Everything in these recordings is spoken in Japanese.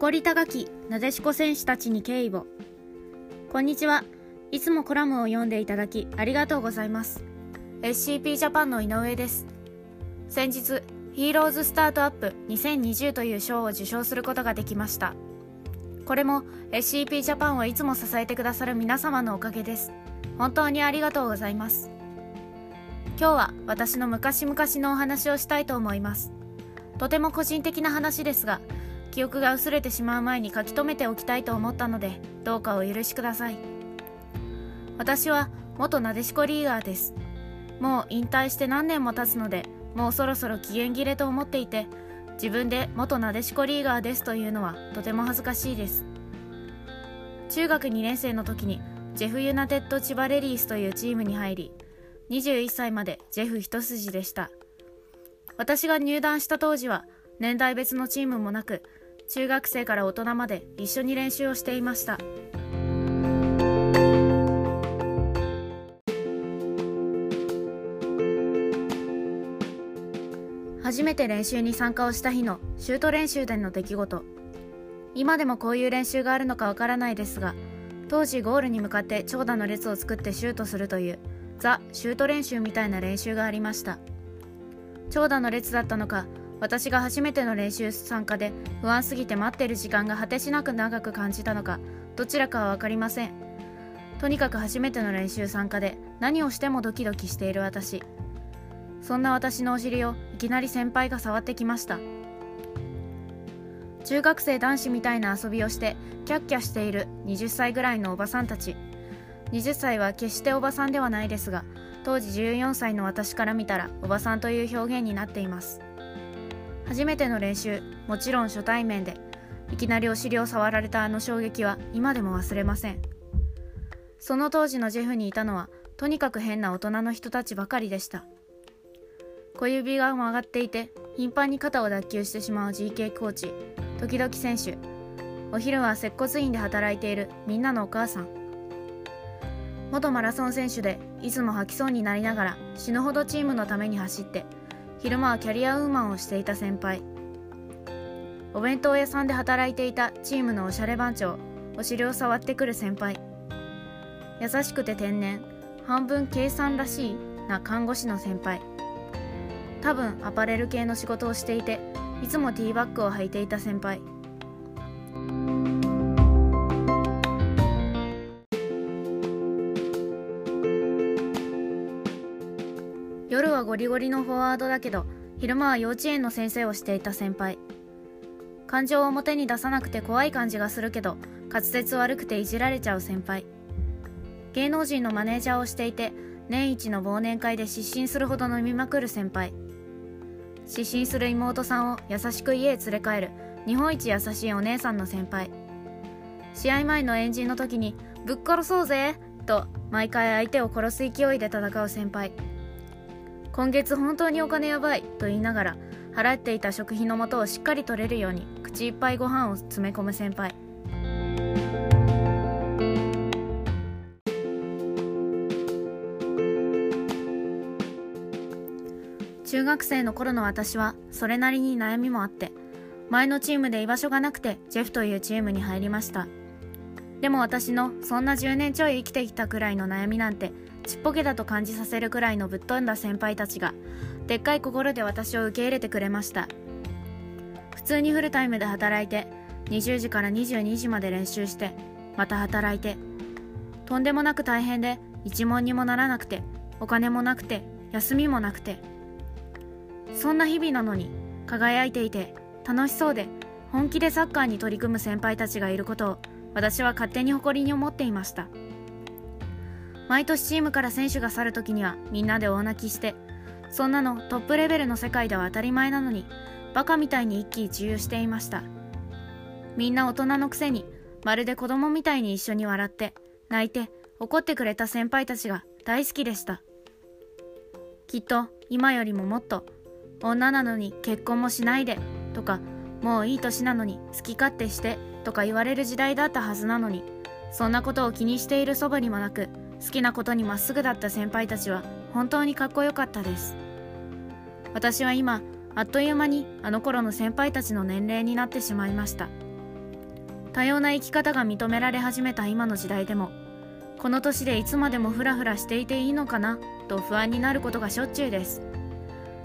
誇り高きなでしこ選手たちに敬意を。こんにちは。いつもコラムを読んでいただきありがとうございます。SCP ジャパンの井上です。先日ヒーローズスタートアップ2020という賞を受賞することができました。これも SCP ジャパンをいつも支えてくださる皆様のおかげです。本当にありがとうございます。今日は私の昔々のお話をしたいと思います。とても個人的な話ですが記憶が薄れてしまう前に書き留めておきたいと思ったのでどうかお許しください。私は元なでしこリーガーです。もう引退して何年も経つのでもうそろそろ期限切れと思っていて自分で元なでしこリーガーですというのはとても恥ずかしいです。中学2年生の時にジェフユナテッド千葉レディースというチームに入り21歳までジェフ一筋でした。私が入団した当時は年代別のチームもなく中学生から大人まで一緒に練習をしていました。初めて練習に参加をした日のシュート練習での出来事。今でもこういう練習があるのかわからないですが当時ゴールに向かって長蛇の列を作ってシュートするというザ・シュート練習みたいな練習がありました。長蛇の列だったのか私が初めての練習参加で不安すぎて待ってる時間が果てしなく長く感じたのかどちらかは分かりません。とにかく初めての練習参加で何をしてもドキドキしている私。そんな私のお尻をいきなり先輩が触ってきました。中学生男子みたいな遊びをしてキャッキャしている20歳ぐらいのおばさんたち。20歳は決しておばさんではないですが当時14歳の私から見たらおばさんという表現になっています。初めての練習もちろん初対面でいきなりお尻を触られたあの衝撃は今でも忘れません。その当時のジェフにいたのはとにかく変な大人の人たちばかりでした。小指が曲がっていて頻繁に肩を脱臼してしまう GK コーチ時々選手お昼は接骨院で働いているみんなのお母さん。元マラソン選手でいつも吐きそうになりながら死ぬほどチームのために走って昼間はキャリアウーマンをしていた先輩。お弁当屋さんで働いていたチームのおしゃれ番長お尻を触ってくる先輩。優しくて天然半分計算らしいな看護師の先輩。多分アパレル系の仕事をしていていつもティーバッグを履いていた先輩。はゴリゴリのフォワードだけど昼間は幼稚園の先生をしていた先輩。感情を表に出さなくて怖い感じがするけど滑舌悪くていじられちゃう先輩。芸能人のマネージャーをしていて年一の忘年会で失神するほど飲みまくる先輩。失神する妹さんを優しく家へ連れ帰る日本一優しいお姉さんの先輩。試合前の円陣の時に「ぶっ殺そうぜ!」と毎回相手を殺す勢いで戦う先輩。今月本当にお金やばいと言いながら払っていた食費の元をしっかり取れるように口いっぱいご飯を詰め込む先輩。中学生の頃の私はそれなりに悩みもあって前のチームで居場所がなくてジェフというチームに入りました。でも私のそんな10年ちょい生きてきたくらいの悩みなんてちっぽけだと感じさせるくらいのぶっ飛んだ先輩たちがでっかい心で私を受け入れてくれました。普通にフルタイムで働いて20時から22時まで練習してまた働いてとんでもなく大変で一文にもならなくてお金もなくて休みもなくて。そんな日々なのに輝いていて楽しそうで本気でサッカーに取り組む先輩たちがいることを私は勝手に誇りに思っていました。毎年チームから選手が去る時にはみんなで大泣きしてそんなのトップレベルの世界では当たり前なのにバカみたいに一喜一憂していました。みんな大人のくせにまるで子供みたいに一緒に笑って泣いて怒ってくれた先輩たちが大好きでした。きっと今よりももっと女なのに結婚もしないでとかもういい年なのに好き勝手してとか言われる時代だったはずなのにそんなことを気にしているそばにもなく好きなことにまっすぐだった先輩たちは本当にかっこよかったです。私は今あっという間にあの頃の先輩たちの年齢になってしまいました。多様な生き方が認められ始めた今の時代でもこの年でいつまでもフラフラしていていいのかなと不安になることがしょっちゅうです。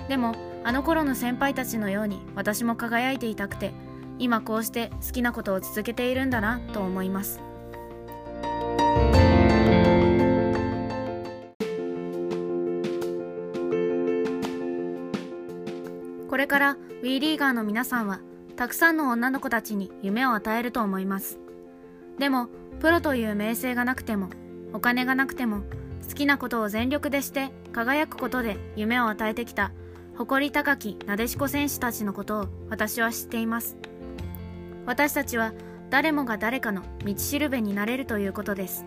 でもあの頃の先輩たちのように私も輝いていたくて今こうして好きなことを続けているんだなと思います。これから WE リーガーの皆さんはたくさんの女の子たちに夢を与えると思います。でもプロという名声がなくてもお金がなくても好きなことを全力でして輝くことで夢を与えてきた誇り高きなでしこ選手たちのことを私は知っています。私たちは誰もが誰かの道しるべになれるということです。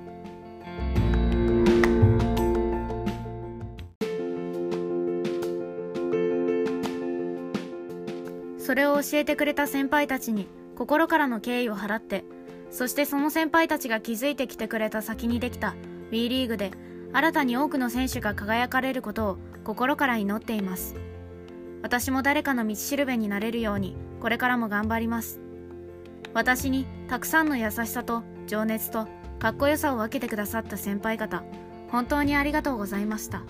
それを教えてくれた先輩たちに心からの敬意を払ってそしてその先輩たちが築いてきてくれた先にできた WE リーグで新たに多くの選手が輝かれることを心から祈っています私も誰かの道しるべになれるようにこれからも頑張ります私にたくさんの優しさと情熱とかっこよさを分けてくださった先輩方本当にありがとうございました。